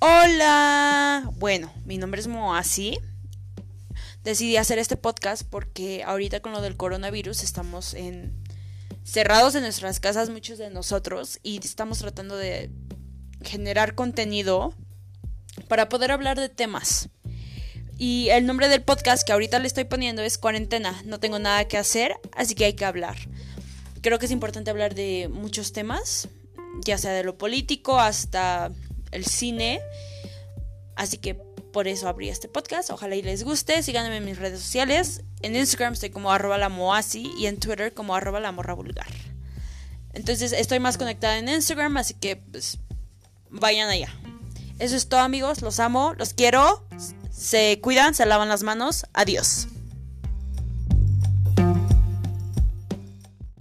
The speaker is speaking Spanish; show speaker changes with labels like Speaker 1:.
Speaker 1: Hola. Bueno, mi nombre es Moasi. Decidí hacer este podcast porque ahorita con lo del coronavirus estamos en cerrados en nuestras casas muchos de nosotros y estamos tratando de generar contenido para poder hablar de temas. Y el nombre del podcast que ahorita le estoy poniendo es Cuarentena. No tengo nada que hacer, así que hay que hablar. Creo que es importante hablar de muchos temas, ya sea de lo político hasta el cine. Así que por eso abrí este podcast. Ojalá y les guste. Síganme en mis redes sociales. En Instagram estoy como arroba la y en Twitter como arroba la morra vulgar. Entonces estoy más conectada en Instagram, así que pues vayan allá. Eso es todo amigos, los amo, los quiero. Se cuidan, se lavan las manos. Adiós.